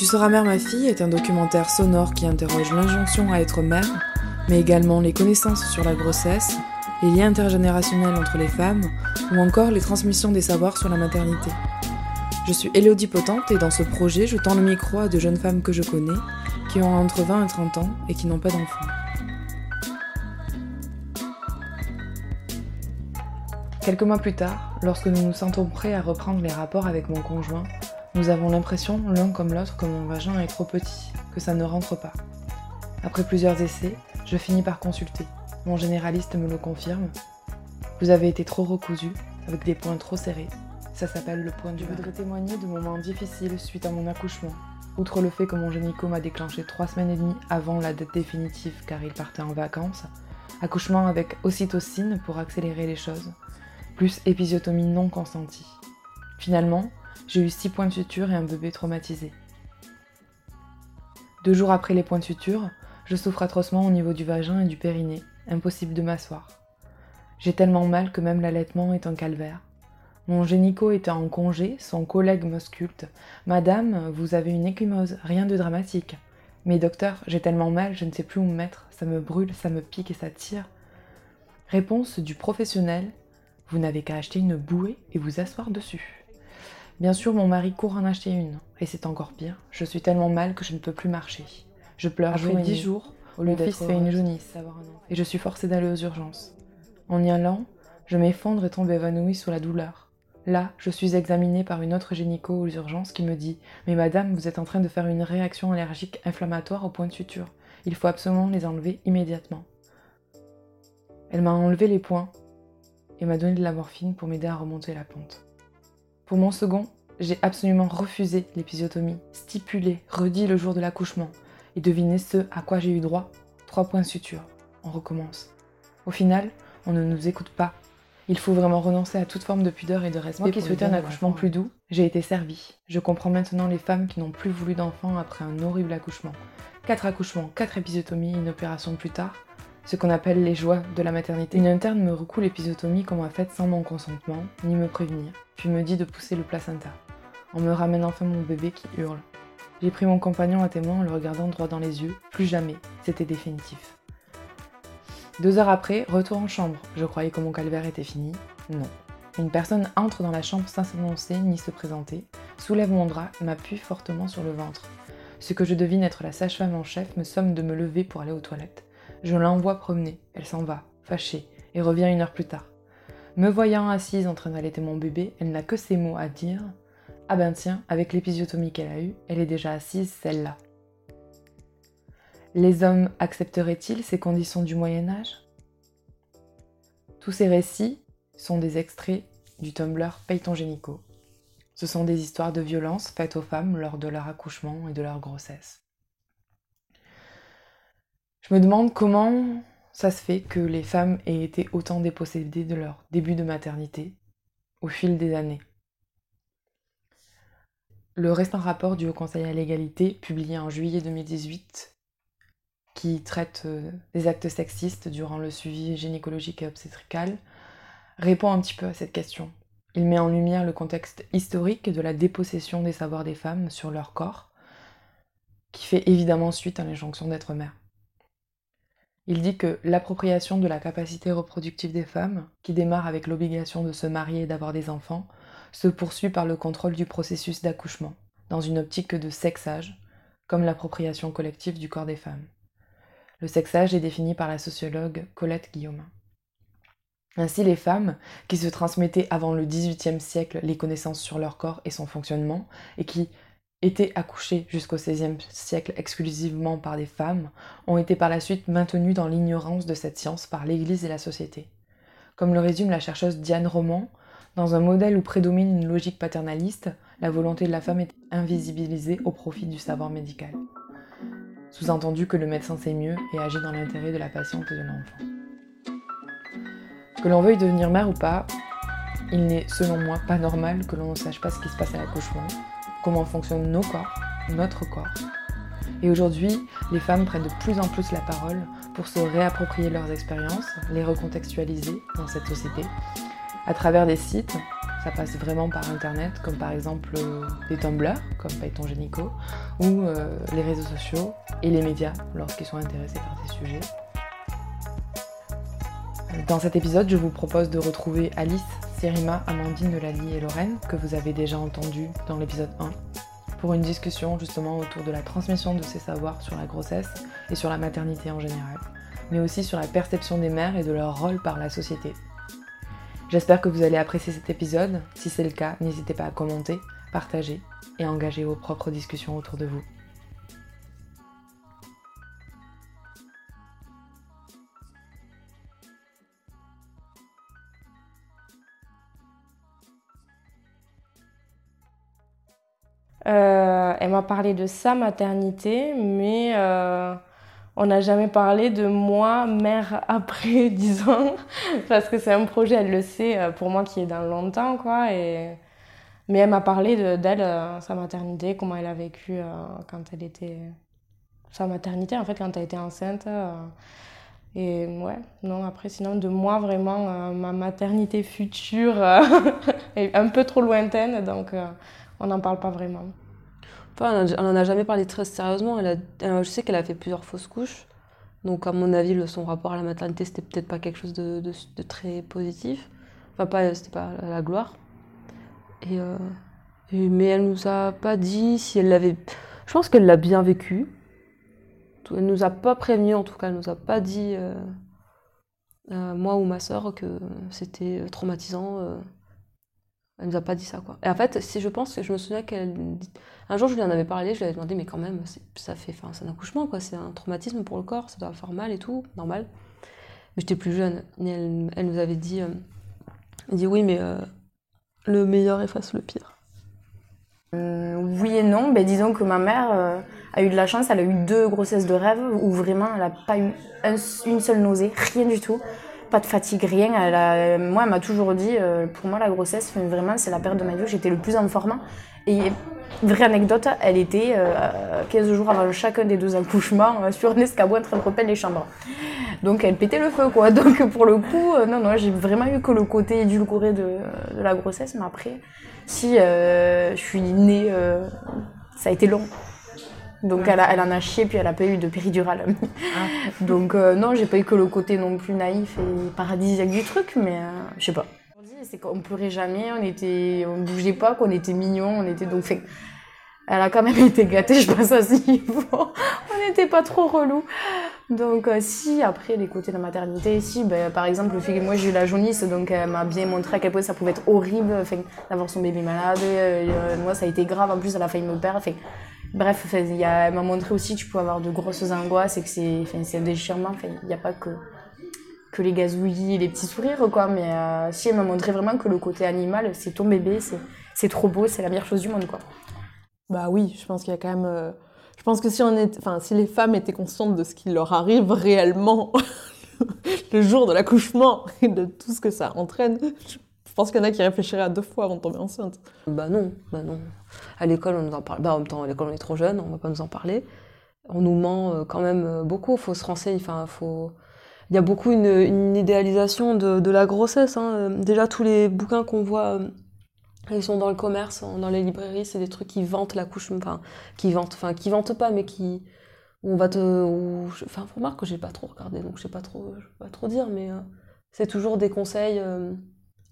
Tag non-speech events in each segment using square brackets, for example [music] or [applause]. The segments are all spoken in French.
Tu seras mère ma fille est un documentaire sonore qui interroge l'injonction à être mère, mais également les connaissances sur la grossesse, les liens intergénérationnels entre les femmes, ou encore les transmissions des savoirs sur la maternité. Je suis Elodie Potente et dans ce projet, je tends le micro à de jeunes femmes que je connais, qui ont entre 20 et 30 ans et qui n'ont pas d'enfants. Quelques mois plus tard, lorsque nous nous sentons prêts à reprendre les rapports avec mon conjoint, nous avons l'impression, l'un comme l'autre, que mon vagin est trop petit, que ça ne rentre pas. Après plusieurs essais, je finis par consulter. Mon généraliste me le confirme. Vous avez été trop recousu, avec des points trop serrés. Ça s'appelle le point du Je voudrais témoigner de moments difficiles suite à mon accouchement. Outre le fait que mon génico m'a déclenché trois semaines et demie avant la date définitive car il partait en vacances, accouchement avec ocytocine pour accélérer les choses, plus épisiotomie non consentie. Finalement, j'ai eu six points de suture et un bébé traumatisé. Deux jours après les points de suture, je souffre atrocement au niveau du vagin et du périnée, impossible de m'asseoir. J'ai tellement mal que même l'allaitement est un calvaire. Mon génico était en congé, son collègue m'ausculte. Madame, vous avez une échymose, rien de dramatique. Mais docteur, j'ai tellement mal, je ne sais plus où me mettre, ça me brûle, ça me pique et ça tire. Réponse du professionnel Vous n'avez qu'à acheter une bouée et vous asseoir dessus. Bien sûr, mon mari court en acheter une, et c'est encore pire, je suis tellement mal que je ne peux plus marcher. Je pleure Après dix jours, mon fils fait une jaunisse, et je suis forcée d'aller aux urgences. En y allant, je m'effondre et tombe évanouie sous la douleur. Là, je suis examinée par une autre gynéco aux urgences qui me dit Mais madame, vous êtes en train de faire une réaction allergique inflammatoire au point de suture. Il faut absolument les enlever immédiatement. Elle m'a enlevé les points et m'a donné de la morphine pour m'aider à remonter la pente. Pour mon second, j'ai absolument refusé l'épisiotomie, stipulé, redit le jour de l'accouchement. Et devinez ce à quoi j'ai eu droit Trois points de suture. On recommence. Au final, on ne nous écoute pas. Il faut vraiment renoncer à toute forme de pudeur et de respect. Moi qui souhaitais un accouchement plus doux, j'ai été servie. Je comprends maintenant les femmes qui n'ont plus voulu d'enfants après un horrible accouchement. Quatre accouchements, quatre épisiotomies, une opération plus tard, ce qu'on appelle les joies de la maternité. Une interne me recoule l'épisiotomie qu'on m'a faite sans mon consentement, ni me prévenir, puis me dit de pousser le placenta. On me ramène enfin mon bébé qui hurle. J'ai pris mon compagnon à témoin en le regardant droit dans les yeux. Plus jamais, c'était définitif. Deux heures après, retour en chambre. Je croyais que mon calvaire était fini. Non. Une personne entre dans la chambre sans s'annoncer ni se présenter, soulève mon drap m'appuie fortement sur le ventre. Ce que je devine être la sage-femme en chef me somme de me lever pour aller aux toilettes. Je l'envoie promener. Elle s'en va, fâchée, et revient une heure plus tard. Me voyant assise en train d'allaiter mon bébé, elle n'a que ces mots à dire ah ben tiens, avec l'épisiotomie qu'elle a eue, elle est déjà assise, celle-là. Les hommes accepteraient-ils ces conditions du Moyen Âge? Tous ces récits sont des extraits du Tumblr Payton Génico. Ce sont des histoires de violence faites aux femmes lors de leur accouchement et de leur grossesse. Je me demande comment ça se fait que les femmes aient été autant dépossédées de leur début de maternité au fil des années. Le récent rapport du Haut Conseil à l'égalité, publié en juillet 2018, qui traite euh, des actes sexistes durant le suivi gynécologique et obstétrical, répond un petit peu à cette question. Il met en lumière le contexte historique de la dépossession des savoirs des femmes sur leur corps, qui fait évidemment suite à l'injonction d'être mère. Il dit que l'appropriation de la capacité reproductive des femmes, qui démarre avec l'obligation de se marier et d'avoir des enfants, se poursuit par le contrôle du processus d'accouchement, dans une optique de sexage, comme l'appropriation collective du corps des femmes. Le sexage est défini par la sociologue Colette Guillaumin. Ainsi, les femmes, qui se transmettaient avant le XVIIIe siècle les connaissances sur leur corps et son fonctionnement, et qui étaient accouchées jusqu'au XVIe siècle exclusivement par des femmes, ont été par la suite maintenues dans l'ignorance de cette science par l'Église et la société. Comme le résume la chercheuse Diane Roman, dans un modèle où prédomine une logique paternaliste, la volonté de la femme est invisibilisée au profit du savoir médical. Sous-entendu que le médecin sait mieux et agit dans l'intérêt de la patiente et de l'enfant. Que l'on veuille devenir mère ou pas, il n'est selon moi pas normal que l'on ne sache pas ce qui se passe à l'accouchement, comment fonctionnent nos corps, notre corps. Et aujourd'hui, les femmes prennent de plus en plus la parole pour se réapproprier leurs expériences, les recontextualiser dans cette société à travers des sites Ça passe vraiment par Internet, comme par exemple euh, des Tumblr, comme Python Génico, ou euh, les réseaux sociaux et les médias lorsqu'ils sont intéressés par ces sujets. Dans cet épisode, je vous propose de retrouver Alice, Sérima, Amandine, Lali et Lorraine, que vous avez déjà entendu dans l'épisode 1, pour une discussion justement autour de la transmission de ces savoirs sur la grossesse et sur la maternité en général, mais aussi sur la perception des mères et de leur rôle par la société. J'espère que vous allez apprécier cet épisode. Si c'est le cas, n'hésitez pas à commenter, partager et engager vos propres discussions autour de vous. Euh, elle m'a parlé de sa maternité, mais euh, on n'a jamais parlé de moi, mère [laughs] après, disons, parce que c'est un projet, elle le sait, euh, pour moi qui est dans longtemps, quoi. Et... Mais elle m'a parlé d'elle, sa maternité, comment elle a vécu quand elle était. Sa maternité, en fait, quand elle était enceinte. Et ouais, non, après, sinon, de moi, vraiment, ma maternité future [laughs] est un peu trop lointaine, donc on n'en parle pas vraiment. Enfin, on n'en a jamais parlé très sérieusement. Euh, je sais qu'elle a fait plusieurs fausses couches. Donc, à mon avis, son rapport à la maternité, c'était peut-être pas quelque chose de, de, très positif. Enfin, pas, c'était pas la gloire. Euh, et, mais elle nous a pas dit si elle l'avait. Je pense qu'elle l'a bien vécu. Elle nous a pas prévenu, en tout cas, elle nous a pas dit, euh, moi ou ma soeur, que c'était traumatisant. Elle nous a pas dit ça, quoi. Et en fait, si je pense je me souviens qu'elle. Un jour, je lui en avais parlé, je lui avais demandé, mais quand même, ça fait. Enfin, c'est un accouchement, quoi. C'est un traumatisme pour le corps, ça doit faire mal et tout, normal. Mais j'étais plus jeune. Et elle, nous avait dit. Euh, elle oui, mais euh, le meilleur efface le pire. Euh, oui et non. Ben, disons que ma mère a eu de la chance, elle a eu deux grossesses de rêve où vraiment elle n'a pas eu une seule nausée, rien du tout pas de fatigue, rien. Elle moi, elle m'a toujours dit, euh, pour moi, la grossesse, vraiment, c'est la période de ma vie j'étais le plus en forme. Et vraie anecdote, elle était 15 euh, jours avant chacun des deux accouchements euh, sur un escabeau en train de repeindre les chambres. Donc elle pétait le feu, quoi. [laughs] Donc pour le coup, non, non, j'ai vraiment eu que le côté édulcoré de la grossesse. Mais après, si je suis née, ça a été long. Donc elle, elle, en a chié, puis elle a pas eu de péridurale. Ah. [laughs] Donc euh, non, j'ai pas eu que le côté non plus naïf et paradisiaque du truc, mais euh, je sais pas. C'est qu'on pleurait jamais, on était, on bougeait pas, qu'on était mignons, on était donc fait. Elle a quand même [laughs] été gâtée, je pense à ce niveau. on n'était pas trop relou. Donc euh, si après les côtés de la maternité, si ben, par exemple le fait que moi j'ai eu la jaunisse, donc elle m'a bien montré à quel point ça pouvait être horrible, d'avoir son bébé malade. moi ça a été grave, en plus elle a failli me perdre. Bref, y elle m'a montré aussi que tu peux avoir de grosses angoisses et que c'est un déchirement. Il n'y a pas que, que les gazouillis et les petits sourires, quoi. Mais euh, si elle m'a montré vraiment que le côté animal, c'est ton bébé, c'est trop beau, c'est la meilleure chose du monde, quoi. Bah oui, je pense qu'il y a quand même. Euh, je pense que si, on est, si les femmes étaient conscientes de ce qui leur arrive réellement [laughs] le jour de l'accouchement et de tout ce que ça entraîne, je pense qu'il y en a qui réfléchiraient à deux fois avant de tomber enceinte. Bah non, bah non. À l'école, on nous en parle. Bah en même temps, à l'école, on est trop jeune, on va pas nous en parler. On nous ment euh, quand même euh, beaucoup. Il faut se renseigner. Enfin. Il y a beaucoup une, idéalisation de, la grossesse. Hein. Euh, déjà, tous les bouquins qu'on voit, ils sont dans le commerce, dans les librairies, c'est des trucs qui vantent l'accouchement. Enfin, qui vantent, enfin, qui vantent pas, mais qui. Où on va te. Enfin, remarque que j'ai pas trop regardé, donc je sais pas trop, je pas trop dire, mais c'est toujours des conseils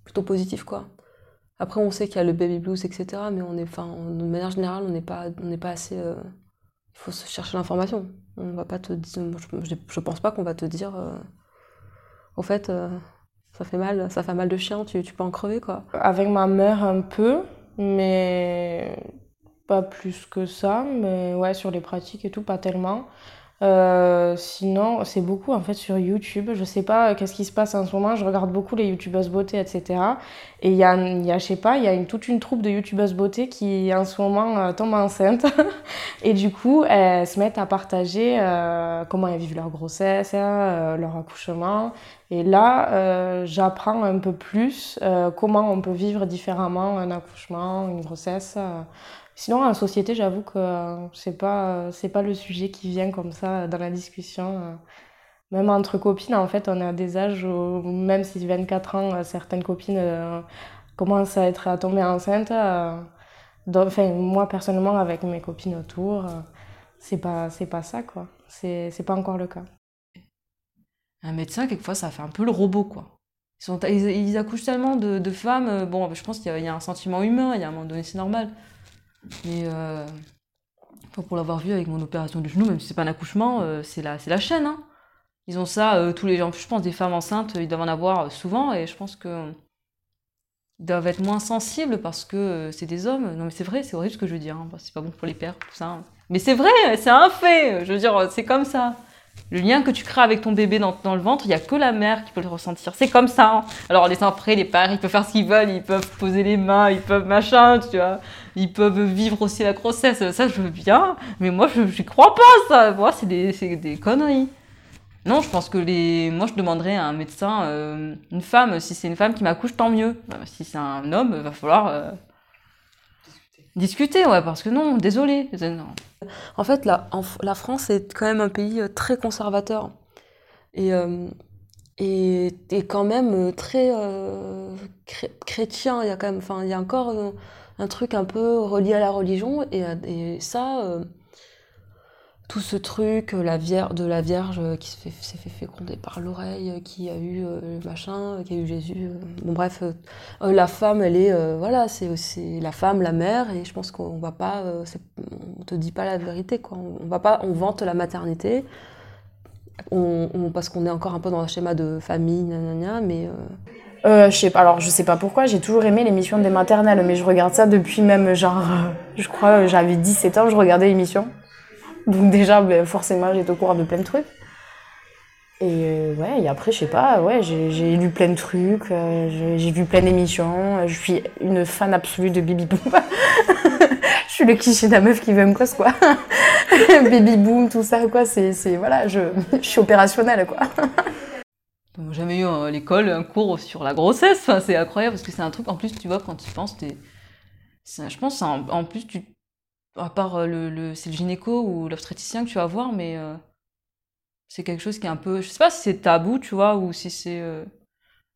plutôt positif quoi. Après on sait qu'il y a le baby blues etc. Mais on est, enfin, de manière générale on n'est pas, on n'est pas assez. Euh, il faut se chercher l'information. On va pas te dire, je, je pense pas qu'on va te dire. Euh, au fait, euh, ça fait mal, ça fait mal de chien, tu, tu peux en crever quoi. Avec ma mère un peu, mais pas plus que ça. Mais ouais sur les pratiques et tout pas tellement. Euh, sinon, c'est beaucoup en fait sur YouTube. Je sais pas euh, qu'est-ce qui se passe en ce moment. Je regarde beaucoup les youtubeuses beauté, etc. Et il y a, je sais pas, il y a une, toute une troupe de youtubeuses beauté qui en ce moment euh, tombe enceinte. [laughs] et du coup, elles se mettent à partager comment elles vivent leur grossesse, leur accouchement. Et là, j'apprends un peu plus comment on peut vivre différemment un accouchement, une grossesse. Sinon, en société, j'avoue que euh, c'est pas, c'est pas le sujet qui vient comme ça dans la discussion. Euh. Même entre copines, en fait, on a des âges où, même si 24 ans, euh, certaines copines commence à être à tomber enceinte, euh, enfin, moi personnellement avec mes copines autour, euh, c'est pas, c'est pas ça quoi. C'est c'est pas encore le cas. Un médecin, quelquefois, ça fait un peu le robot, quoi. Ils, accouchent tellement de, femmes. euh, Bon, je pense qu'il y, y a un sentiment humain, il y a un moment donné, c'est normal. Mais euh, pour l'avoir vu avec mon opération du genou, même si c'est pas un accouchement, euh, c'est la, la chaîne. hein. Ils ont ça euh, tous les gens. Je pense des femmes enceintes, ils doivent en avoir souvent, et je pense que ils doivent être moins sensibles parce que c'est des hommes. Non, mais c'est vrai, c'est horrible ce que je veux dire. hein. C'est pas bon pour les pères, tout ça. hein. Mais c'est vrai, c'est un fait. Je veux dire, c'est comme ça. Le lien que tu crées avec ton bébé dans, dans le ventre, il n'y a que la mère qui peut le ressentir. C'est comme ça. hein. Alors les après, les pères, ils peuvent faire ce qu'ils veulent, ils peuvent poser les mains, ils peuvent machin, tu vois. Ils peuvent vivre aussi la grossesse. Ça, je veux bien. Mais moi, je n'y crois pas, ça. Moi, c'est des, des conneries. Non, je pense que les... moi, je demanderais à un médecin, euh, une femme, si c'est une femme qui m'accouche, tant mieux. Euh, Si c'est un homme, va falloir euh, discuter, ouais, parce que non, désolé. Non. En fait, la, France est quand même un pays euh, très conservateur. Et, euh, quand même euh, très chré- chrétien. Il y a quand même, enfin, il y a encore un truc un peu relié à la religion. Et, et ça, tout ce truc euh, la de la Vierge euh, qui s'est fait, féconder par l'oreille, euh, qui a eu euh, le machin, qui a eu Jésus. bon, bref, la femme, elle est, voilà, c'est la femme, la mère, et je pense qu'on va pas, on te dit pas la vérité, quoi. On va pas, on vante la maternité, parce qu'on est encore un peu dans un schéma de famille, nanana, mais euh, je sais pas, alors je sais pas pourquoi, j'ai toujours aimé l'émission des maternelles, mais je regarde ça depuis même genre, je crois, j'avais 17 ans, je regardais l'émission. Donc déjà, ben, forcément, j'étais au courant de plein de trucs. Et euh, ouais, et après, je sais pas, ouais, j'ai lu plein de trucs, euh, j'ai vu plein d'émissions, euh, je suis une fan absolue de Baby Boom. [laughs] je suis le cliché de la meuf qui veut un gosse, quoi. [laughs] Baby Boom, tout ça, quoi, c'est, voilà, je, suis opérationnelle, quoi. J'ai jamais eu à l'école un cours sur la grossesse. C'est incroyable parce que c'est un truc. En plus, tu vois, quand tu penses, t'es- je pense, en plus, tu, à part euh, le, le- c'est le gynéco ou l'obstétricien que tu vas voir, mais euh, c'est quelque chose qui est un peu. Je sais pas si c'est tabou, tu vois, ou si c'est euh,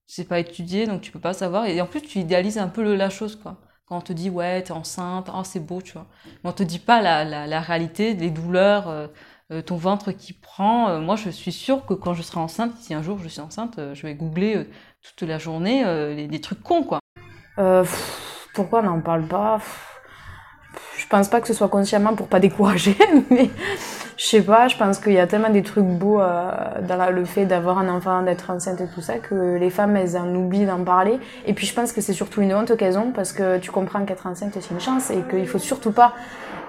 c'est pas étudié, donc tu peux pas savoir. Et en plus, tu idéalises un peu la chose, quoi. Quand on te dit, ouais, t'es enceinte, oh, c'est beau, tu vois. Mais on te dit pas la, la, la réalité, les douleurs. ton ventre qui prend. Moi, je suis sûre que quand je serai enceinte, si un jour je suis enceinte, je vais googler toute la journée les- des trucs cons, quoi. Pourquoi on n'en parle pas? Pense pas que ce soit consciemment pour pas décourager, [laughs] mais je sais pas, je pense qu'il y a tellement des trucs beaux euh, dans le fait d'avoir un enfant, d'être enceinte et tout ça, que les femmes, elles en oublient d'en parler. Et puis je pense que c'est surtout une honte ont, parce que tu comprends qu'être enceinte, c'est une chance, et qu'il faut surtout pas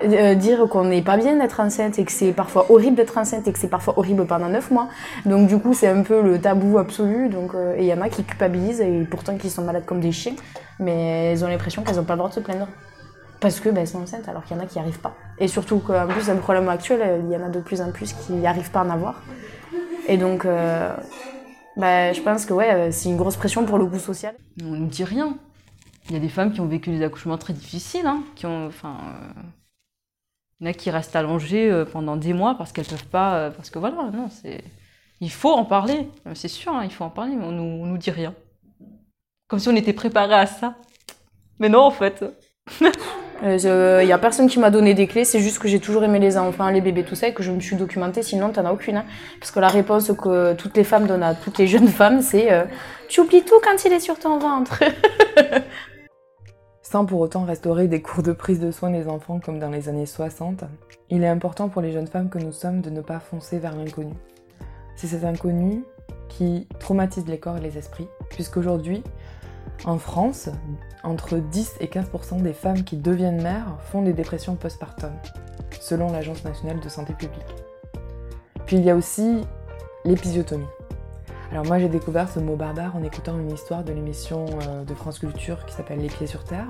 euh, dire qu'on n'est pas bien d'être enceinte, et que c'est parfois horrible d'être enceinte, et que c'est parfois horrible pendant neuf mois. Donc du coup, c'est un peu le tabou absolu, donc, euh, et il y en a qui culpabilisent, et pourtant qui sont malades comme des chiens mais elles ont l'impression qu'elles n'ont pas le droit de se plaindre. Parce que ben, elles sont enceintes, alors qu'il y en a qui n'y arrivent pas. Et surtout qu'en plus, le problème actuel, il y en a de plus en plus qui n'y arrivent pas à en avoir. Et donc, euh, ben, je pense que ouais, euh, c'est une grosse pression pour le goût social. On ne dit rien. Il y a des femmes qui ont vécu des accouchements très difficiles, hein, qui ont, enfin, euh, il y en a qui restent allongées euh, pendant des mois parce qu'elles peuvent pas, euh, parce que voilà, non, c'est, il faut en parler, Euh, c'est sûr, hein, il faut en parler, mais on nous, on nous dit rien. Comme si on était préparé à ça. Mais non, en fait. [laughs] Il n'y a personne qui m'a donné des clés, c'est juste que j'ai toujours aimé les enfants, les bébés, tout ça, et que je me suis documentée, sinon t'en as aucune. hein. Parce que la réponse que toutes les femmes donnent à toutes les jeunes femmes, c'est euh, Tu oublies tout quand il est sur ton ventre [laughs] ». Sans pour autant restaurer des cours de prise de soin des enfants comme dans les années 60, il est important pour les jeunes femmes que nous sommes de ne pas foncer vers l'inconnu. C'est cet inconnu qui traumatise les corps et les esprits, puisqu'aujourd'hui, en France, entre 10 et 15% des femmes qui deviennent mères font des dépressions postpartum, selon l'Agence nationale de santé publique. Puis il y a aussi l'épisiotomie. Alors moi j'ai découvert ce mot barbare en écoutant une histoire de l'émission euh, de France Culture qui s'appelle Les pieds sur terre.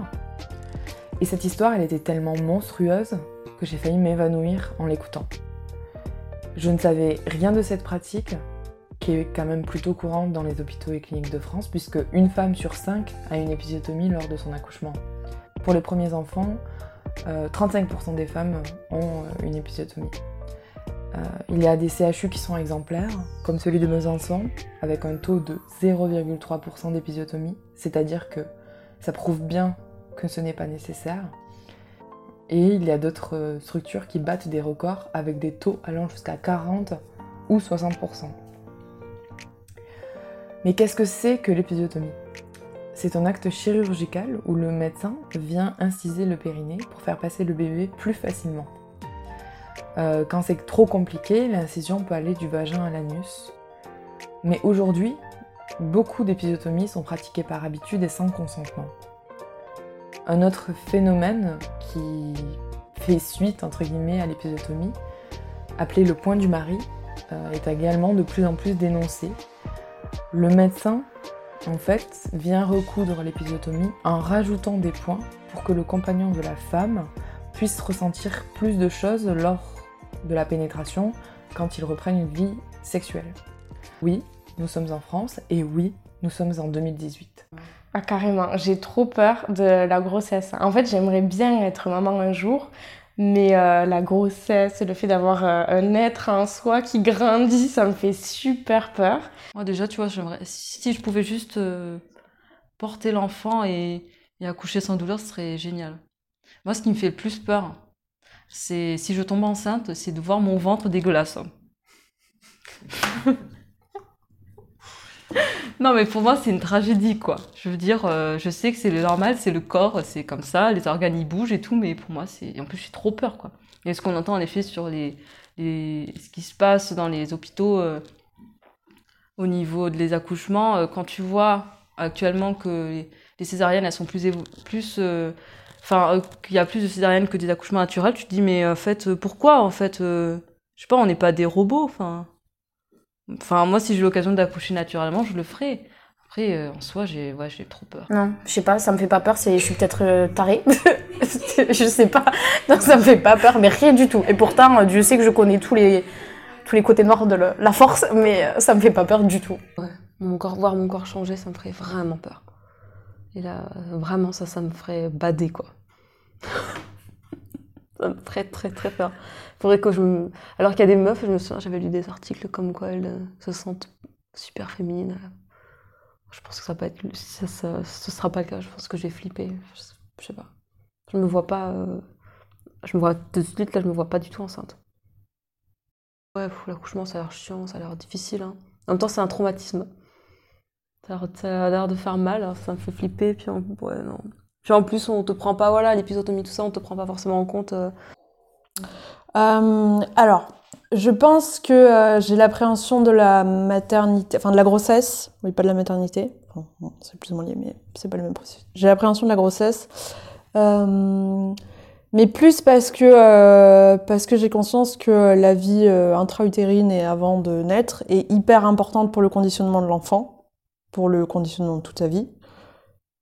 Et cette histoire elle était tellement monstrueuse que j'ai failli m'évanouir en l'écoutant. Je ne savais rien de cette pratique qui est quand même plutôt courante dans les hôpitaux et cliniques de France puisque une femme sur cinq a une épisiotomie lors de son accouchement. Pour les premiers enfants, euh, 35% des femmes ont euh, une épisiotomie. Euh, il y a des CHU qui sont exemplaires, comme celui de Besançon, avec un taux de 0,3% d'épisiotomie, c'est-à-dire que Ça prouve bien que ce n'est pas nécessaire. Et il y a d'autres euh, structures qui battent des records avec des taux allant jusqu'à 40 ou 60%. Mais qu'est-ce que c'est que l'épisiotomie? C'est un acte chirurgical où le médecin vient inciser le périnée pour faire passer le bébé plus facilement. Euh, quand c'est trop compliqué, l'incision peut aller du vagin à l'anus. Mais aujourd'hui, beaucoup d'épisiotomies sont pratiquées par habitude et sans consentement. Un autre phénomène qui fait suite entre guillemets à l'épisiotomie, appelé le point du mari, euh, est également de plus en plus dénoncé. Le médecin, en fait, vient recoudre l'épisiotomie en rajoutant des points pour que le compagnon de la femme puisse ressentir plus de choses lors de la pénétration quand ils reprennent une vie sexuelle. Oui, nous sommes en France et oui, nous sommes en 2018. Ah, carrément, j'ai trop peur de la grossesse. En fait, j'aimerais bien être maman un jour, mais euh, la grossesse, le fait d'avoir euh, un être en soi qui grandit, ça me fait super peur. Moi, déjà, tu vois, j'aimerais. Si je pouvais juste euh, porter l'enfant et, et accoucher sans douleur, ce serait génial. Moi, ce qui me fait le plus peur, c'est si je tombe enceinte, c'est de voir mon ventre dégueulasse. [laughs] non, mais pour moi, c'est une tragédie, quoi. Je veux dire, euh, je sais que c'est normal, c'est le corps, c'est comme ça, les organes ils bougent et tout, mais pour moi, c'est. En plus, j'ai trop peur, quoi. Et ce qu'on entend en effet sur les, les... ce qui se passe dans les hôpitaux euh, au niveau des accouchements, euh, quand tu vois actuellement que les, césariennes, elles sont plus. plus Enfin, qu'il y a plus de césariennes que des accouchements naturels, tu te dis, mais en fait, pourquoi En fait, je sais pas, on n'est pas des robots, enfin. Enfin, moi, si j'ai l'occasion d'accoucher naturellement, je le ferai. Après, euh, en soi, j'ai ouais, j'ai trop peur. Non, je sais pas, ça me fait pas peur, c'est, je suis peut-être euh, tarée. [laughs] je sais pas. Non, ça me fait pas peur, mais rien du tout. Et pourtant, euh, Dieu sait que je connais tous les, tous les côtés noirs de le- la force, mais euh, ça me fait pas peur du tout. Mon corps, voir mon corps changer, ça me ferait vraiment peur. Et là, vraiment, ça, ça me ferait bader, quoi. [laughs] ça me ferait très, très peur. Faudrait que je me... Alors qu'il y a des meufs, je me souviens, j'avais lu des articles comme quoi elles se sentent super féminines. Je pense que ça peut être... Ça, ce sera pas le cas, je pense que j'ai flippé. Je, sais- pas. Je me vois pas... euh, Je me vois... De suite, là, je me vois pas du tout enceinte. Ouais, l'accouchement, ça a l'air chiant, ça a l'air difficile. hein. En même temps, c'est un traumatisme. Ça a l'air- de faire mal, alors ça me fait flipper. Puis ouais, non. En plus, on te prend pas, voilà, l'épisotomie, tout ça, on te prend pas forcément en compte. euh. Euh, alors, je pense que euh, j'ai l'appréhension de la maternité, enfin de la grossesse, oui, pas de la maternité, c'est plus ou moins lié, mais c'est pas le même processus. J'ai l'appréhension de la grossesse, mais plus parce que, parce que j'ai conscience que la vie intra-utérine et avant de naître est hyper importante pour le conditionnement de l'enfant, pour le conditionnement de toute sa vie,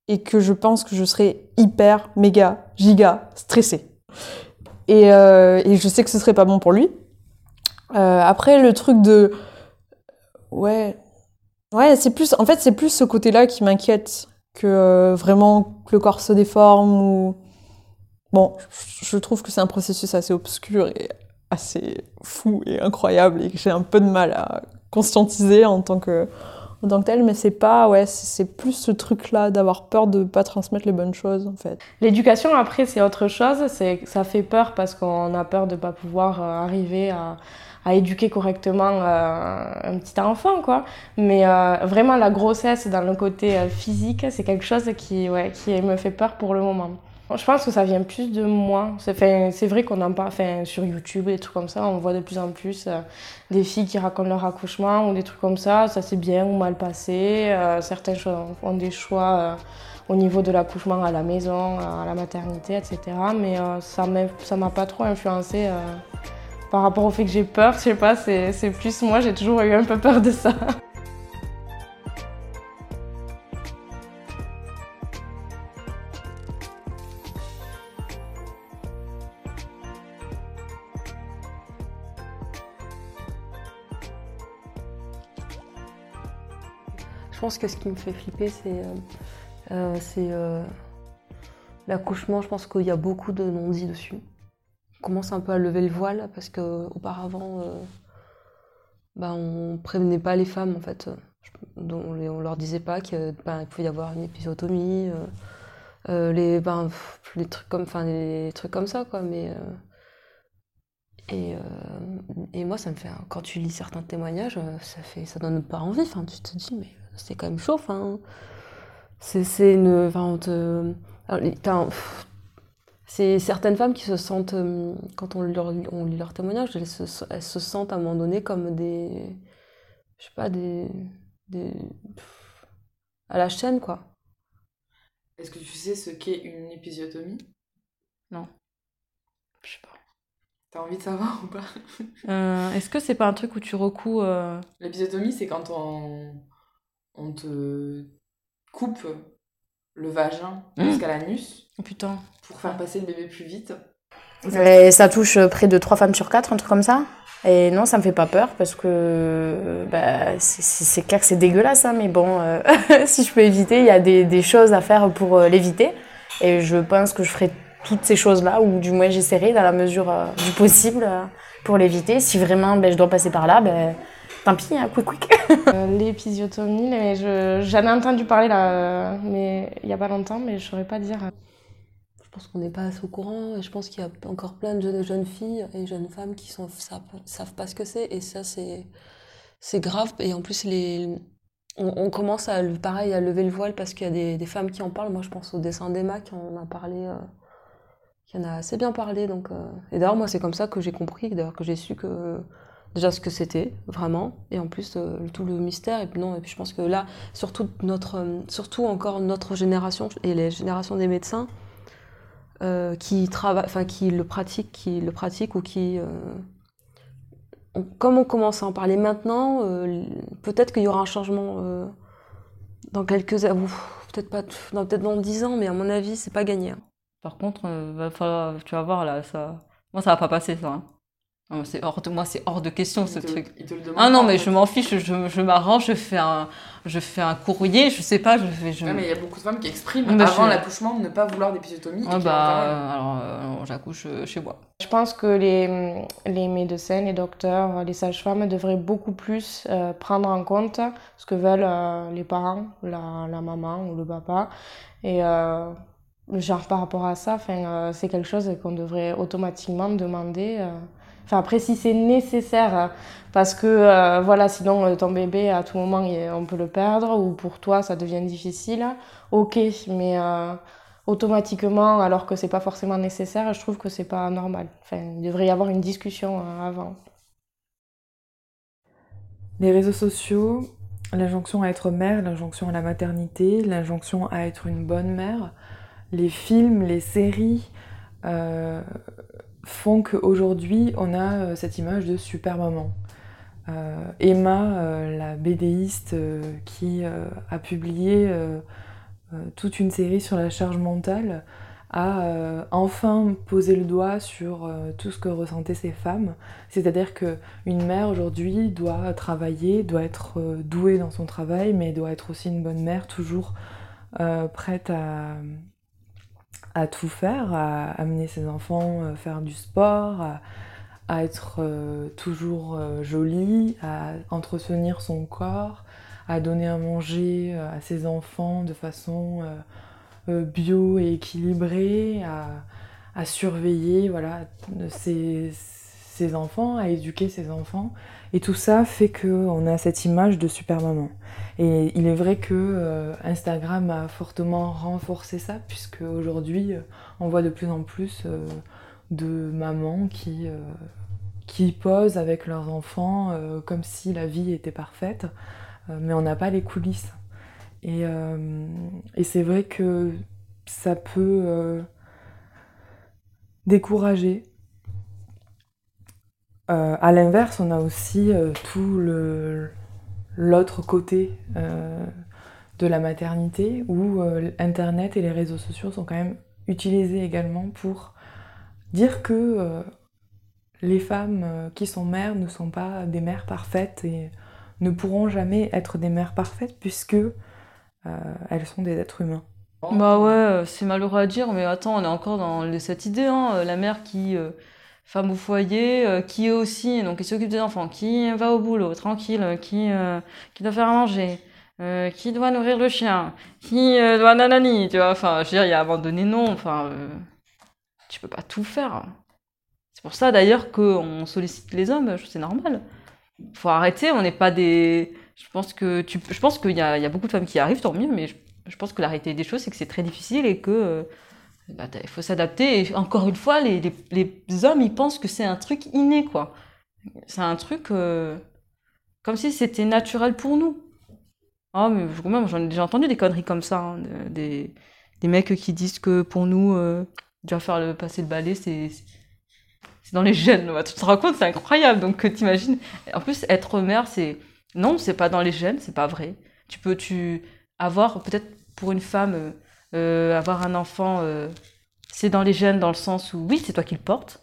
et que je pense que je serais hyper, méga, giga stressée. Et, euh, et je sais que ce serait pas bon pour lui. Euh, après, le truc de. Ouais. Ouais, c'est plus. En fait, c'est plus ce côté-là qui m'inquiète que euh, vraiment que le corps se déforme ou. Bon, je trouve que c'est un processus assez obscur et assez fou et incroyable et que j'ai un peu de mal à conscientiser en tant que, en tant que tel, mais c'est pas, ouais, c'est plus ce truc-là d'avoir peur de pas transmettre les bonnes choses en fait. L'éducation, après, c'est autre chose. C'est, ça fait peur parce qu'on a peur de pas pouvoir euh, arriver à, à éduquer correctement euh, un petit enfant, quoi. Mais euh, vraiment, la grossesse dans le côté euh, physique, c'est quelque chose qui, ouais, qui me fait peur pour le moment. Je pense que ça vient plus de moi. C'est, vrai qu'on en parle enfin, sur YouTube, des trucs comme ça. On voit de plus en plus euh, des filles qui racontent leur accouchement ou des trucs comme ça. Ça s'est bien ou mal passé. Euh, certains cho- ont des choix euh, au niveau de l'accouchement à la maison, à la maternité, etc. Mais euh, ça ça m'a pas trop influencé euh, par rapport au fait que j'ai peur. Je sais pas, c'est plus moi, j'ai toujours eu un peu peur de ça. [laughs] pense que ce qui me fait flipper, c'est euh, euh, euh, l'accouchement. Je pense qu'il y a beaucoup de non-dits dessus. On commence un peu à lever le voile parce qu'auparavant, euh, bah, on prévenait pas les femmes en fait. Je- On, leur disait pas qu'il il pouvait y avoir une épisiotomie. les, ben, les trucs comme, trucs comme ça, quoi. Mais et, moi, ça me fait, quand tu lis certains témoignages, ça fait, ça donne pas envie. Tu te dis, mais c'est quand même chaud. Enfin, c'est, c'est une, enfin, on te, alors, les- t'as un- pff, c'est certaines femmes qui se sentent, euh, quand on, leur, on lit leurs témoignages, elles se, elles se sentent à un moment donné comme des, je sais pas, des, des, pff, à la chaîne, quoi. Est-ce que tu sais ce qu'est une épisiotomie? Je sais pas. T'as envie de savoir ou pas? Euh, Est-ce que c'est pas un truc où tu recoues. euh, L'épisiotomie, c'est quand on, on te coupe le vagin Mmh. jusqu'à l'anus Oh putain. pour faire passer le bébé plus vite. Et ça touche près de 3 femmes sur 4, un truc comme ça. Et non, ça me fait pas peur parce que bah, c'est- clair que c'est dégueulasse, hein, mais bon, euh, [laughs] si je peux éviter, il y a des, des choses à faire pour euh, l'éviter. Et je pense que je ferai toutes ces choses-là, ou du moins j'essaierai dans la mesure euh, du possible euh, pour l'éviter. Si vraiment ben, je dois passer par là, ben, tant pis, hein, quick quick. Euh, L'épisiotomie, mais j'en ai entendu parler là, mais il y a pas longtemps, mais je saurais pas dire. Je pense qu'on n'est pas assez au courant et je pense qu'il y a encore plein de jeunes, jeunes filles et jeunes femmes qui sont, savent, savent pas ce que c'est et ça c'est c'est grave et en plus les on, on commence à le- pareil à lever le voile parce qu'il y a des, des femmes qui en parlent moi je pense au dessin d'Emma qui en a parlé euh, qui en a assez bien parlé donc euh, et d'ailleurs moi c'est comme ça que j'ai compris d'ailleurs que j'ai su que déjà ce que c'était vraiment et en plus euh, tout le mystère et puis non et puis je pense que là surtout notre euh, surtout encore notre génération et les générations des médecins euh, qui enfin qui le pratiquent, qui le pratiquent ou qui, comme on commence à en parler maintenant, peut-être qu'il y aura un changement dans quelques peut-être pas, non, peut-être dans 10 ans, mais à mon avis, c'est pas gagné. hein. Par contre, va falloir, tu vas voir là, ça. Moi, ça va pas passer ça. hein. Non, c'est hors de moi, c'est hors de question ce Il te- truc. il te le demande Ah non, pas, mais en je m'en fiche, je, je m'arrange, je fais un, je fais un courrier, je sais pas, je fais. Je... Ouais, mais il y a beaucoup de femmes qui expriment Bah, avant je- l'accouchement de ne pas vouloir d'épisiotomie. qui bah, alors, euh, j'accouche euh, chez moi. Je pense que les, les médecins, les docteurs, les sages-femmes devraient beaucoup plus euh, prendre en compte ce que veulent euh, les parents, la, la maman ou le papa. Et euh, genre par rapport à ça, 'fin, euh, c'est quelque chose qu'on devrait automatiquement demander. Après, si c'est nécessaire, hein, parce que euh, voilà, sinon euh, ton bébé, à tout moment, on peut le perdre, ou pour toi, ça devient difficile, ok, mais euh, automatiquement, alors que c'est pas forcément nécessaire, je trouve que c'est pas normal. Il devrait y avoir une discussion avant. Les réseaux sociaux, l'injonction à être mère, l'injonction à la maternité, l'injonction à être une bonne mère, les films, les séries font qu'aujourd'hui on a euh, cette image de super maman. Euh, Emma, euh, la bédéiste euh, qui a publié toute une série sur la charge mentale, a enfin posé le doigt sur tout ce que ressentaient ces femmes. C'est-à-dire que une mère aujourd'hui doit travailler, doit être douée dans son travail, mais doit être aussi une bonne mère, toujours prête à, à tout faire, à amener ses enfants euh, faire du sport, à, être euh, toujours euh, jolie, à entretenir son corps, à donner à manger euh, à ses enfants de façon euh, bio et équilibrée, à, surveiller voilà, ses enfants, à éduquer ses enfants. Et tout ça fait qu'on a cette image de super maman. Et il est vrai que euh, Instagram a fortement renforcé ça, puisque aujourd'hui, euh, on voit de plus en plus euh, de mamans qui, qui posent avec leurs enfants comme si la vie était parfaite, mais on n'a pas les coulisses. Et, c'est vrai que ça peut décourager. Euh, à l'inverse, on a aussi tout le, l'autre côté euh, de la maternité où euh, Internet et les réseaux sociaux sont quand même utilisés également pour dire que euh, les femmes qui sont mères ne sont pas des mères parfaites et ne pourront jamais être des mères parfaites puisque elles sont des êtres humains. Bah ouais, c'est malheureux à dire, mais attends, on est encore dans cette idée, hein, la mère qui, femme au foyer, euh, qui aussi, donc qui s'occupe des enfants, qui va au boulot, tranquille, euh, qui, euh, qui doit faire à manger, qui doit nourrir le chien, qui doit nanani, tu vois. Enfin, je veux dire, il y a abandonné, non. Enfin, tu peux pas tout faire. C'est pour ça d'ailleurs qu'on sollicite les hommes, c'est normal. Faut arrêter, on n'est pas des. Je pense que tu, je pense qu'il y y a beaucoup de femmes qui arrivent, tant mieux, mais je, je pense que la réalité des choses, c'est que c'est très difficile et que bah, il faut s'adapter. Et encore une fois, les, les, les hommes, ils pensent que c'est un truc inné, quoi. C'est un truc euh, comme si c'était naturel pour nous. Ah, mais moi, j'en ai déjà entendu des conneries comme ça, hein, de- des, des mecs qui disent que pour nous, euh, déjà faire passer le balai, c'est dans les gènes. Tu te rends compte, c'est incroyable. Donc, euh, t'imagines. En plus, être mère, c'est. Non, c'est pas dans les gènes, c'est pas vrai. Tu peux tu avoir, peut-être pour une femme, euh, avoir un enfant, euh, c'est dans les gènes, dans le sens où, oui, c'est toi qui le portes.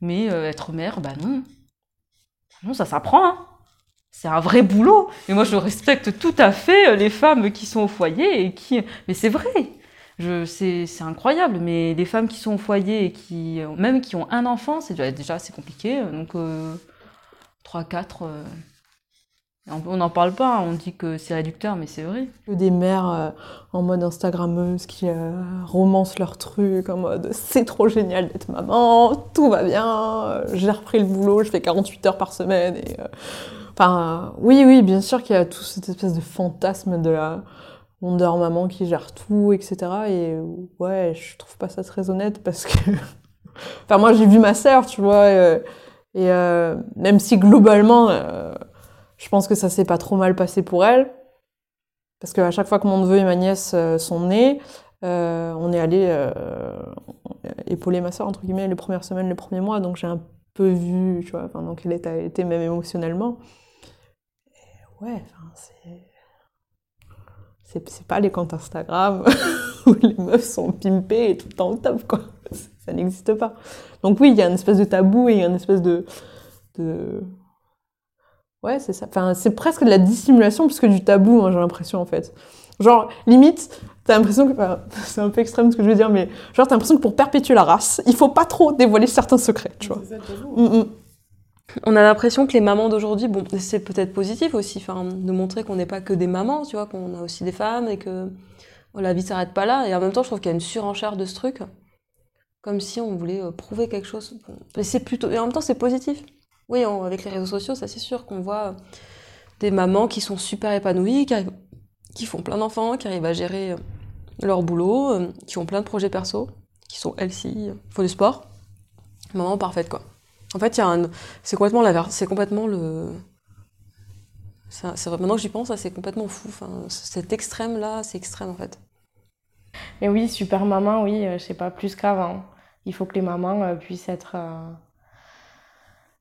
Mais euh, être mère, bah non. Non, ça s'apprend, hein. C'est un vrai boulot. Et moi, je respecte tout à fait les femmes qui sont au foyer et qui. Mais c'est vrai. Je, c'est, c'est incroyable. Mais les femmes qui sont au foyer et qui, même qui ont un enfant, c'est déjà, assez compliqué. Donc, euh, 3, 4. euh, on n'en parle pas. hein. On dit que c'est réducteur, mais c'est vrai. Des mères euh, en mode Instagrammeuse qui euh, romancent leur truc en mode c'est trop génial d'être maman, tout va bien, euh, j'ai repris le boulot, je fais 48 heures par semaine. Et, Enfin, oui, oui, bien sûr qu'il y a tout cette espèce de fantasme de la Wonder Maman qui gère tout, etc. Et ouais, je trouve pas ça très honnête parce que. [laughs] enfin, moi j'ai vu ma sœur, tu vois, et même si globalement. Je pense que ça s'est pas trop mal passé pour elle. Parce qu'à chaque fois que mon neveu et ma nièce euh, sont nés, euh, on est allé euh, épauler ma soeur, entre guillemets, les premières semaines, les premiers mois. Donc j'ai un peu vu, tu vois, enfin, donc elle était, même émotionnellement. Et ouais, c'est. C'est pas les comptes Instagram [laughs] où les meufs sont pimpées et tout le temps au top, quoi. Ça n'existe pas. Donc oui, il y a une espèce de tabou et il y a une espèce de... Ouais, c'est ça. Enfin, c'est presque de la dissimulation plus que du tabou, moi, j'ai l'impression, en fait. Genre, limite, t'as l'impression que. enfin, [laughs] c'est un peu extrême ce que je veux dire, mais genre, t'as l'impression que pour perpétuer la race, il faut pas trop dévoiler certains secrets, tu vois. Mm, mm. On a l'impression que les mamans d'aujourd'hui, bon, c'est peut-être positif aussi, enfin, de montrer qu'on n'est pas que des mamans, tu vois, qu'on a aussi des femmes et que oh, la vie s'arrête pas là. Et en même temps, je trouve qu'il y a une surenchère de ce truc, comme si on voulait euh, prouver quelque chose. Bon, Mais c'est plutôt, et en même temps, c'est positif. Oui, avec les réseaux sociaux, ça c'est sûr qu'on voit des mamans qui sont super épanouies, qui, qui font plein d'enfants, qui arrivent à gérer euh, leur boulot, euh, qui ont plein de projets perso, qui sont healthy, euh, font du sport. Maman parfaite, quoi. En fait, c'est complètement l'inverse. C'est complètement le. Maintenant que j'y pense, c'est complètement fou. Enfin, cet extrême-là, c'est extrême en fait. Mais oui, super maman, oui, je sais pas, plus qu'avant. Il faut que les mamans puissent être,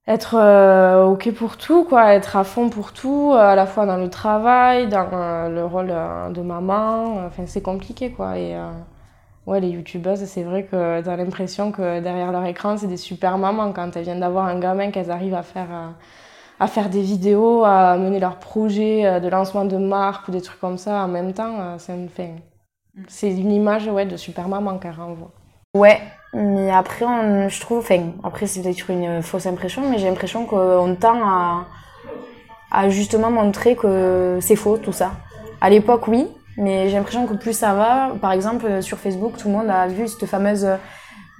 être euh, OK pour tout, quoi, être à fond pour tout, euh, à la fois dans le travail, dans euh, le rôle euh, de maman. Enfin, c'est compliqué, quoi. Et euh, ouais, les youtubeuses, c'est vrai que t'as l'impression que derrière leur écran, c'est des super mamans. Quand elles viennent d'avoir un gamin, qu'elles arrivent à faire. euh, à faire des vidéos, à mener leurs projets euh, de lancement de marque ou des trucs comme ça en même temps, euh, c'est une, fin, c'est une image ouais, de super maman qu'elle renvoie. Ouais, mais après, on- je trouve, enfin, après c'est peut-être une fausse impression, mais j'ai l'impression qu'on tend à, à justement montrer que c'est faux tout ça. À l'époque, oui, mais j'ai l'impression que plus ça va, par exemple, sur Facebook, tout le monde a vu cette fameuse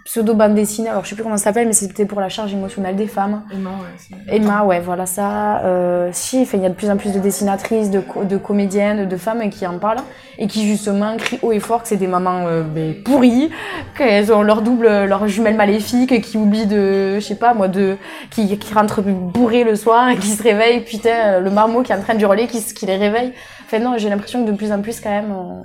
pseudo-bande dessinée, alors je sais plus comment ça s'appelle, mais c'était pour la charge émotionnelle des femmes. Non, ouais, Emma, ouais, voilà ça. Euh, si, enfin, il y a de plus en plus de dessinatrices, de, co- de comédiennes, de femmes qui en parlent et qui justement crient haut et fort que c'est des mamans euh, ben, pourries, qu'elles ont leur double, leur jumelle maléfique, qui oublient de, je sais pas moi, de, qui, qui rentrent bourrées le soir et qui se réveillent, putain, le marmot qui est en train de hurler, qui, qui les réveille. Enfin non, j'ai l'impression que de plus en plus quand même, on,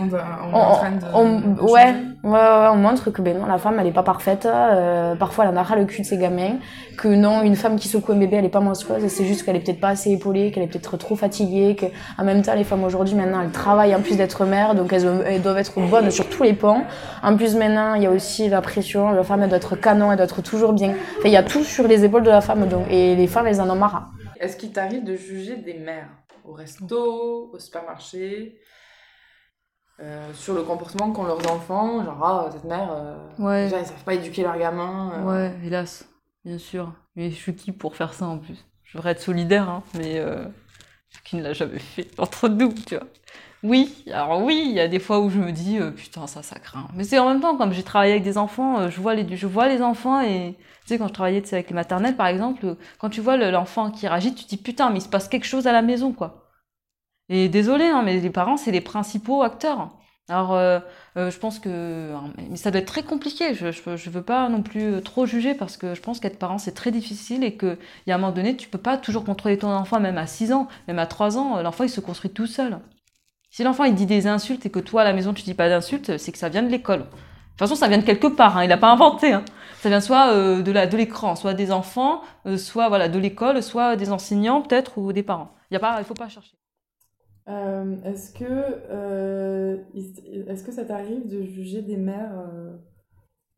On, va, on, on, est en train de. on- de ouais, changer. ouais, ouais, on montre que ben non, la femme elle est pas parfaite. euh, parfois elle en a ras le cul de ses gamins. Que non, une femme qui secoue un bébé elle est pas monstrueuse. C'est juste qu'elle est peut-être pas assez épaulée, qu'elle est peut-être trop fatiguée. Que en même temps les femmes aujourd'hui maintenant elles travaillent en plus d'être mères, donc elles, doivent être bonnes sur tous les ponts. En plus maintenant il y a aussi la pression. La femme elle doit être canon, elle doit être toujours bien. Enfin il y a tout sur les épaules de la femme donc et les femmes elles en ont marre. Est-ce qu'il t'arrive de juger des mères au resto, au supermarché, euh, sur le comportement qu'ont leurs enfants Genre, ah, cette mère, euh, Ouais. déjà, ils savent pas éduquer leurs gamins. euh. Ouais, hélas, bien sûr. Mais je suis qui pour faire ça en plus? Je devrais être solidaire, hein, mais euh, qui ne l'a jamais fait [laughs] entre nous, tu vois. Oui, alors oui, il y a des fois où je me dis putain ça ça craint. Mais c'est en même temps comme j'ai travaillé avec des enfants, je vois les je vois les enfants et tu sais quand je travaillais avec les maternelles par exemple, quand tu vois l'enfant qui réagit, tu te dis putain mais il se passe quelque chose à la maison quoi. Et désolé hein, mais les parents c'est les principaux acteurs. Alors, euh, je pense que mais ça doit être très compliqué. Je, je, veux pas non plus trop juger parce que je pense qu'être parent c'est très difficile et qu'il y a un moment donné tu peux pas toujours contrôler ton enfant même à 6 ans, même à 3 ans, l'enfant il se construit tout seul. Si l'enfant il dit des insultes et que toi à la maison tu dis pas d'insultes, c'est que ça vient de l'école. De toute façon, ça vient de quelque part. Hein, il n'a pas inventé. Hein. Ça vient soit euh, de la de l'écran, soit des enfants, euh, soit voilà de l'école, soit des enseignants peut-être ou des parents. Il il faut pas chercher. Euh, est-ce que est-ce que ça t'arrive de juger des mères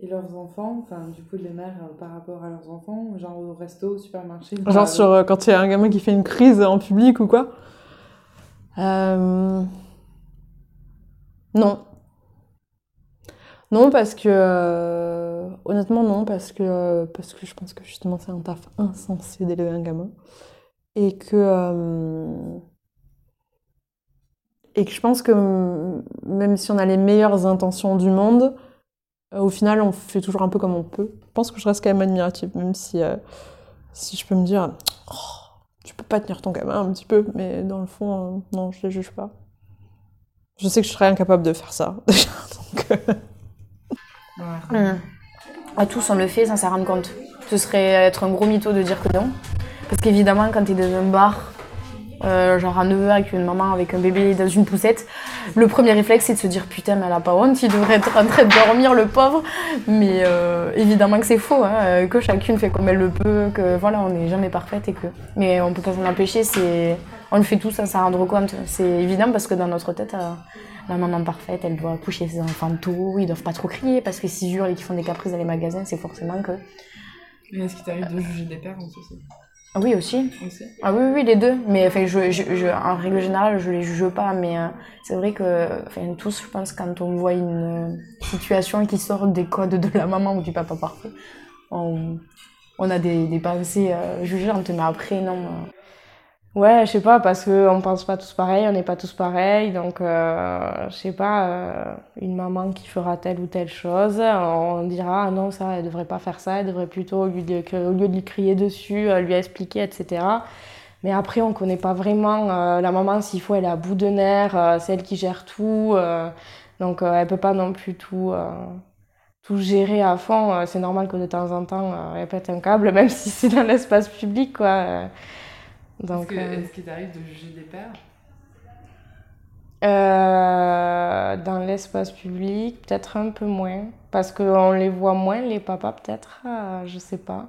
et leurs enfants, enfin du coup les mères par rapport à leurs enfants, genre au resto, au supermarché Genre sur quand il y a un gamin qui fait une crise en public ou quoi? Euh... Non. Non, parce que. Euh, honnêtement, non, parce que, parce que je pense que justement, c'est un taf insensé d'élever un gamin. Et que. Euh, et que je pense que même si on a les meilleures intentions du monde, au final, on fait toujours un peu comme on peut. Je pense que je reste quand même admirative, même si, euh, si je peux me dire. Oh, tu peux pas tenir ton gamin un petit peu, mais dans le fond, euh, non, je les juge pas. Je sais que je serais incapable de faire ça, [laughs] déjà, donc... Euh. Mmh. À tous, on le fait sans s'en rendre compte. Ce serait être un gros mytho de dire que non. Parce qu'évidemment, quand tu es dans un bar euh, genre à 9h avec une maman avec un bébé dans une poussette, le premier réflexe c'est de se dire putain mais elle a pas honte, il devrait être en train de dormir le pauvre. Mais euh, évidemment que c'est faux, hein, euh, que chacune fait comme elle le peut, que voilà on n'est jamais parfaite et que. Mais on peut pas s'en empêcher, c'est on le fait tous sans s'en rendre compte. C'est évident parce que dans notre tête, la maman parfaite, elle doit coucher ses enfants tôt, ils doivent pas trop crier parce que s'ils hurlent et qu'ils font des caprices dans les magasins, c'est forcément que. Mais est-ce qu'il t'arrive de juger des pères aussi oui, aussi. Ah oui, oui, les deux. Mais enfin, je, je, en règle générale, je les juge pas. Mais euh, c'est vrai que, enfin, tous, je pense, quand on voit une euh, situation qui sort des codes de la maman ou du papa parfait, on, on a des, des pensées euh, jugeantes. Mais après, non. Ouais, je sais pas, parce qu'on pense pas tous pareil, on n'est pas tous pareils, donc euh, je sais pas, euh, une maman qui fera telle ou telle chose, on dira ah non, ça, elle devrait pas faire ça, elle devrait plutôt, au lieu de, au lieu de lui crier dessus, euh, lui expliquer, etc. Mais après, on connaît pas vraiment la maman, s'il faut, elle est à bout de nerfs, c'est elle qui gère tout, donc elle peut pas non plus tout tout gérer à fond. c'est normal que de temps en temps, elle pète un câble, [laughs] même si c'est dans l'espace public, quoi. Donc, euh, Est-ce qu'il t'arrive de juger des pères? Euh, Dans l'espace public, peut-être un peu moins. Parce qu'on les voit moins, les papas, peut-être. Euh, je sais pas.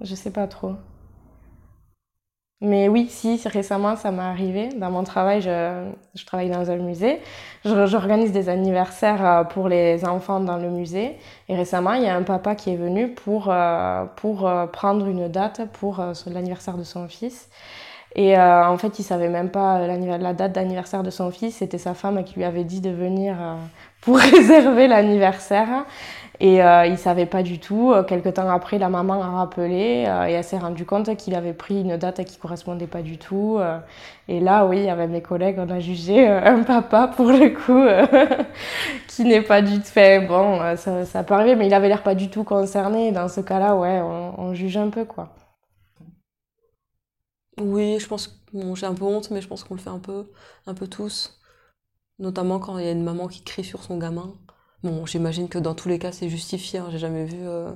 Je sais pas trop. Mais oui, si, récemment, ça m'est arrivé. Dans mon travail, je, je, travaille dans un musée. J'organise des anniversaires euh, pour les enfants dans le musée. Et récemment, il y a un papa qui est venu pour, euh, pour euh, prendre une date pour l'anniversaire de son fils. Et en fait, il savait même pas la date d'anniversaire de son fils. C'était sa femme qui lui avait dit de venir pour [laughs] réserver l'anniversaire. Et euh, il savait pas du tout. Euh, quelque temps après, la maman a rappelé euh, et elle s'est rendu compte qu'il avait pris une date qui correspondait pas du tout. Et là, oui, avec mes collègues, on a jugé un papa pour le coup [laughs] qui n'est pas du tout fait. Bon, ça, ça peut arriver, mais il avait l'air pas du tout concerné. Dans ce cas-là, ouais, on, on, juge un peu quoi. Oui, je pense que j'ai un peu honte, mais je pense qu'on le fait un peu, un peu tous. Notamment quand il y a une maman qui crie sur son gamin. Bon, j'imagine que dans tous les cas, c'est justifié. Hein. J'ai jamais vu. Euh,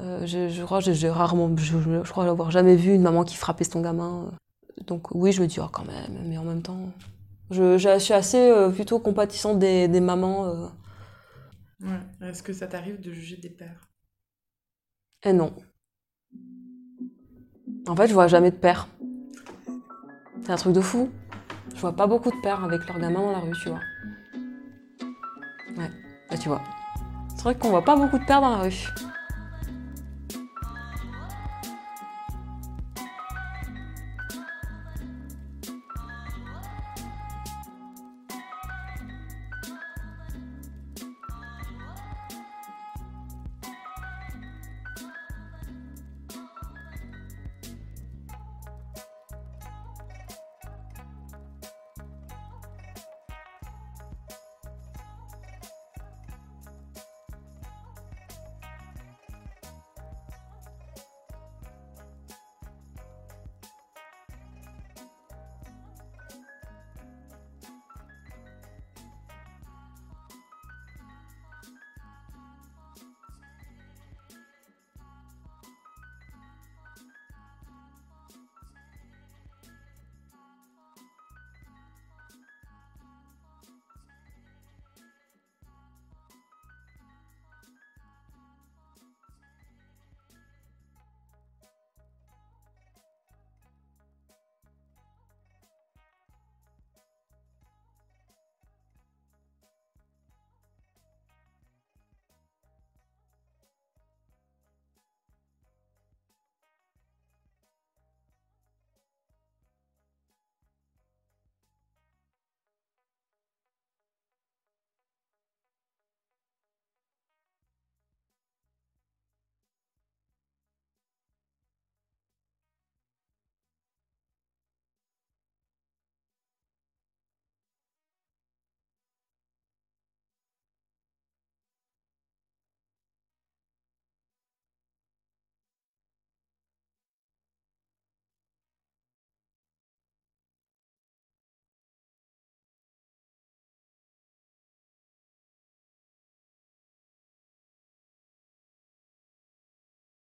euh, je, crois, j'ai rarement. Je, crois jamais vu une maman qui frappait son gamin. Donc oui, je me dis oh, quand même, mais en même temps, je, je suis assez euh, plutôt compatissante des, des mamans. Ouais. Est-ce que ça t'arrive de juger des pères? Eh non. En fait, je vois jamais de père. C'est un truc de fou. Je vois pas beaucoup de pères avec leurs gamins dans la rue, tu vois. Ouais. Bah, tu vois. C'est vrai qu'on voit pas beaucoup de pères dans la rue.